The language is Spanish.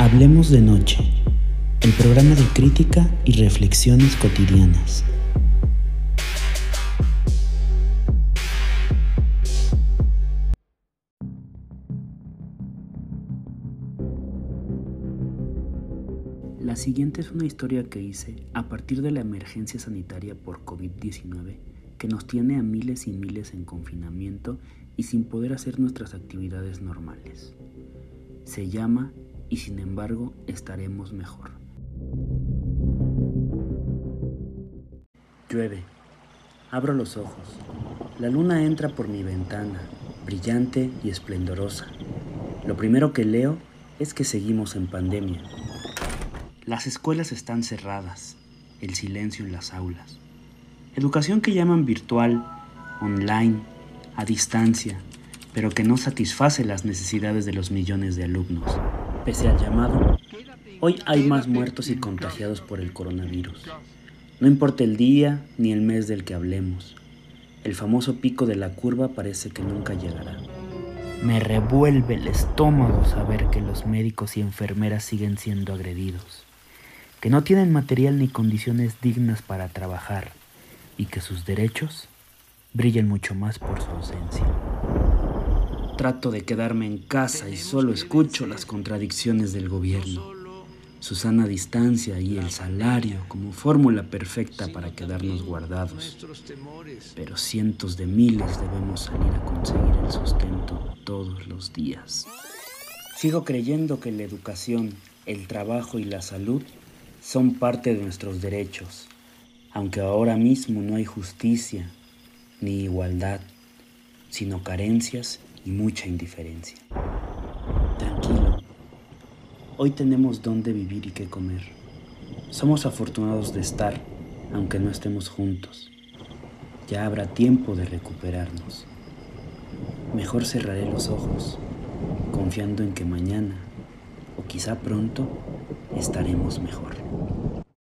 Hablemos de Noche, el programa de crítica y reflexiones cotidianas. La siguiente es una historia que hice a partir de la emergencia sanitaria por COVID-19 que nos tiene a miles y miles en confinamiento y sin poder hacer nuestras actividades normales. Se llama y sin embargo estaremos mejor. Llueve. Abro los ojos. La luna entra por mi ventana, brillante y esplendorosa. Lo primero que leo es que seguimos en pandemia. Las escuelas están cerradas, el silencio en las aulas. Educación que llaman virtual, online, a distancia, pero que no satisface las necesidades de los millones de alumnos. Pese al llamado, hoy hay más muertos y contagiados por el coronavirus. No importa el día ni el mes del que hablemos, el famoso pico de la curva parece que nunca llegará. Me revuelve el estómago saber que los médicos y enfermeras siguen siendo agredidos que no tienen material ni condiciones dignas para trabajar y que sus derechos brillan mucho más por su ausencia. Trato de quedarme en casa y solo escucho las contradicciones del gobierno, su sana distancia y el salario como fórmula perfecta para quedarnos guardados. Pero cientos de miles debemos salir a conseguir el sustento todos los días. Sigo creyendo que la educación, el trabajo y la salud son parte de nuestros derechos, aunque ahora mismo no hay justicia ni igualdad, sino carencias y mucha indiferencia. Tranquilo, hoy tenemos dónde vivir y qué comer. Somos afortunados de estar, aunque no estemos juntos. Ya habrá tiempo de recuperarnos. Mejor cerraré los ojos, confiando en que mañana, o quizá pronto, estaremos mejor.